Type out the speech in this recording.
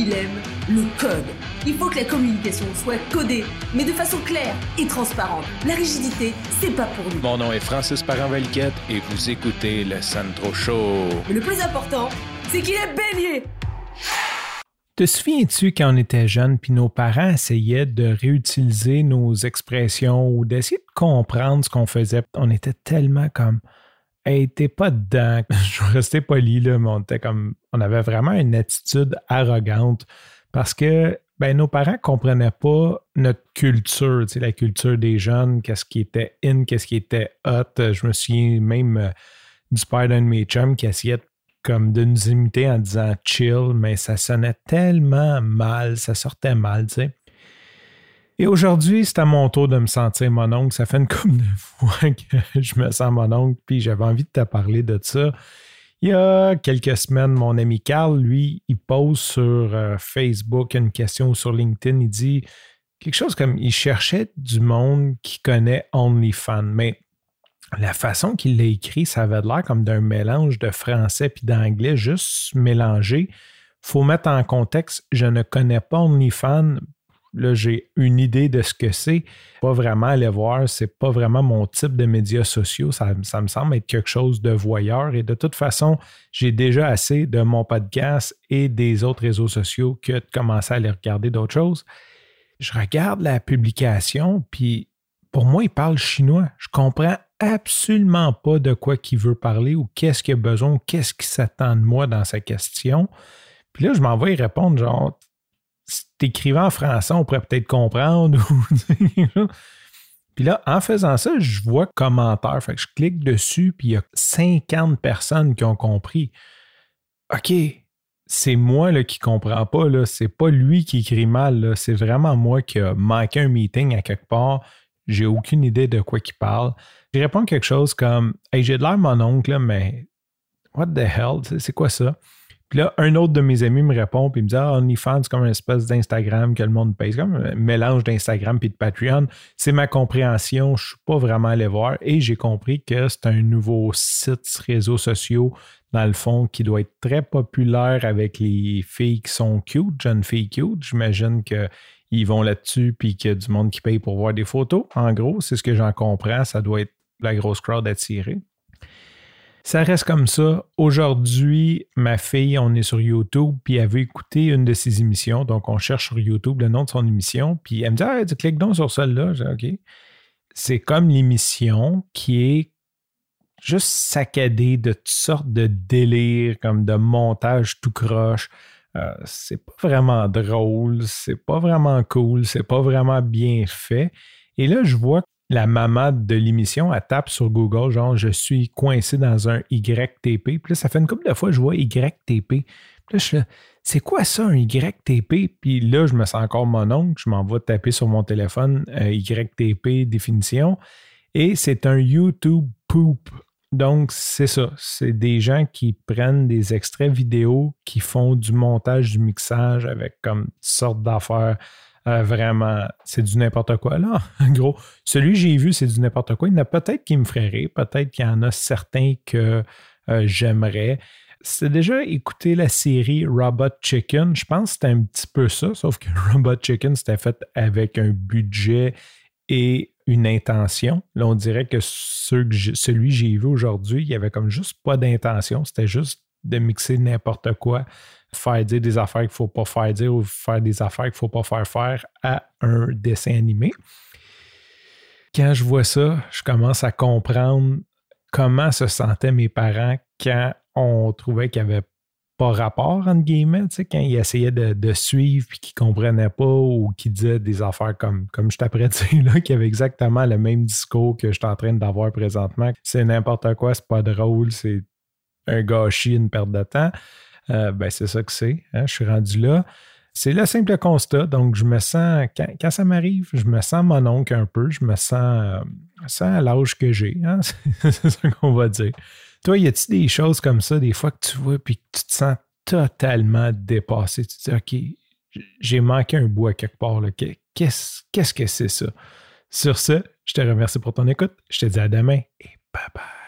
il aime le code. Il faut que la communication soit codée, mais de façon claire et transparente. La rigidité, c'est pas pour nous. Mon nom est Francis Parent-Valquette et vous écoutez le Sandro Show. Mais le plus important, c'est qu'il est bélier. Te souviens-tu quand on était jeune puis nos parents essayaient de réutiliser nos expressions ou d'essayer de comprendre ce qu'on faisait? On était tellement comme Hey, t'es pas dedans. Je rester poli, là, mais on était comme. On avait vraiment une attitude arrogante parce que ben, nos parents ne comprenaient pas notre culture, la culture des jeunes, qu'est-ce qui était in, qu'est-ce qui était hot. Je me souviens même euh, du père d'un de mes chums qui essayait comme de nous imiter en disant chill, mais ça sonnait tellement mal, ça sortait mal, tu sais. Et aujourd'hui, c'est à mon tour de me sentir mon oncle. Ça fait une couple de fois que je me sens mon oncle, puis j'avais envie de te parler de ça. Il y a quelques semaines, mon ami Carl, lui, il pose sur euh, Facebook une question sur LinkedIn. Il dit quelque chose comme il cherchait du monde qui connaît OnlyFans. Mais la façon qu'il l'a écrit, ça avait l'air comme d'un mélange de français puis d'anglais, juste mélangé. faut mettre en contexte, je ne connais pas OnlyFans Là, j'ai une idée de ce que c'est. Pas vraiment aller voir, c'est pas vraiment mon type de médias sociaux. Ça, me semble être quelque chose de voyeur. Et de toute façon, j'ai déjà assez de mon podcast et des autres réseaux sociaux que de commencer à aller regarder d'autres choses. Je regarde la publication, puis pour moi, il parle chinois. Je comprends absolument pas de quoi il veut parler ou qu'est-ce qu'il a besoin qu'est-ce qui s'attend de moi dans sa question. Puis là, je m'en vais y répondre genre t'écrivais en français, on pourrait peut-être comprendre. puis là, en faisant ça, je vois commentaire. Fait que je clique dessus, puis il y a 50 personnes qui ont compris. OK, c'est moi là, qui ne comprends pas. C'est pas lui qui écrit mal. C'est vraiment moi qui a manqué un meeting à quelque part. J'ai aucune idée de quoi il parle. Je réponds quelque chose comme Hey, j'ai de l'air mon oncle, mais what the hell? C'est quoi ça? Puis là, un autre de mes amis me répond, puis il me dit Ah, OnlyFans, c'est comme une espèce d'Instagram que le monde paye. Comme un mélange d'Instagram et de Patreon. C'est ma compréhension. Je ne suis pas vraiment allé voir. Et j'ai compris que c'est un nouveau site réseaux sociaux, dans le fond, qui doit être très populaire avec les filles qui sont cute, jeunes filles cute. J'imagine qu'ils vont là-dessus, puis qu'il y a du monde qui paye pour voir des photos. En gros, c'est ce que j'en comprends. Ça doit être la grosse crowd attirée. Ça reste comme ça. Aujourd'hui, ma fille, on est sur YouTube, puis elle veut écouter une de ses émissions. Donc, on cherche sur YouTube le nom de son émission, puis elle me dit Ah, tu cliques donc sur celle-là. OK. C'est comme l'émission qui est juste saccadée de toutes sortes de délires, comme de montage tout croche. Euh, c'est pas vraiment drôle, c'est pas vraiment cool, c'est pas vraiment bien fait. Et là, je vois la maman de l'émission, elle tape sur Google, genre, je suis coincé dans un YTP. Puis là, ça fait une couple de fois que je vois YTP. Puis là, je suis c'est quoi ça, un YTP? Puis là, je me sens encore mon oncle, je m'en vais taper sur mon téléphone euh, YTP définition. Et c'est un YouTube poop. Donc, c'est ça. C'est des gens qui prennent des extraits vidéo, qui font du montage, du mixage avec comme sortes d'affaires euh, vraiment, c'est du n'importe quoi. Là, en gros, celui que j'ai vu, c'est du n'importe quoi. Il y en a peut-être qui me ferait peut-être qu'il y en a certains que euh, j'aimerais. C'est déjà écouté la série Robot Chicken. Je pense que c'était un petit peu ça, sauf que Robot Chicken, c'était fait avec un budget et une intention. Là, on dirait que, que celui que j'ai vu aujourd'hui, il n'y avait comme juste pas d'intention. C'était juste de mixer n'importe quoi faire dire des affaires qu'il ne faut pas faire dire ou faire des affaires qu'il ne faut pas faire faire à un dessin animé. Quand je vois ça, je commence à comprendre comment se sentaient mes parents quand on trouvait qu'il n'y avait pas rapport, entre guillemets, quand ils essayaient de, suivre et qu'ils ne comprenaient pas ou qu'ils disaient des affaires comme, comme je t'apprête là, qui avaient exactement le même discours que je suis en train d'avoir présentement. C'est n'importe quoi, c'est pas drôle, c'est un gâchis, une perte de temps. Euh, ben, c'est ça que c'est. Hein, je suis rendu là. C'est le simple constat. Donc, je me sens, quand, ça m'arrive, je me sens mon oncle un peu. Je me sens, euh, à l'âge que j'ai. Hein, c'est ça qu'on va dire. Toi, y a-t-il des choses comme ça, des fois que tu vois, puis que tu te sens totalement dépassé? Tu te dis, OK, j'ai manqué un bout à quelque part. Qu'est-ce, qu'est-ce que c'est ça? Sur ce, je te remercie pour ton écoute. Je te dis à demain et bye bye.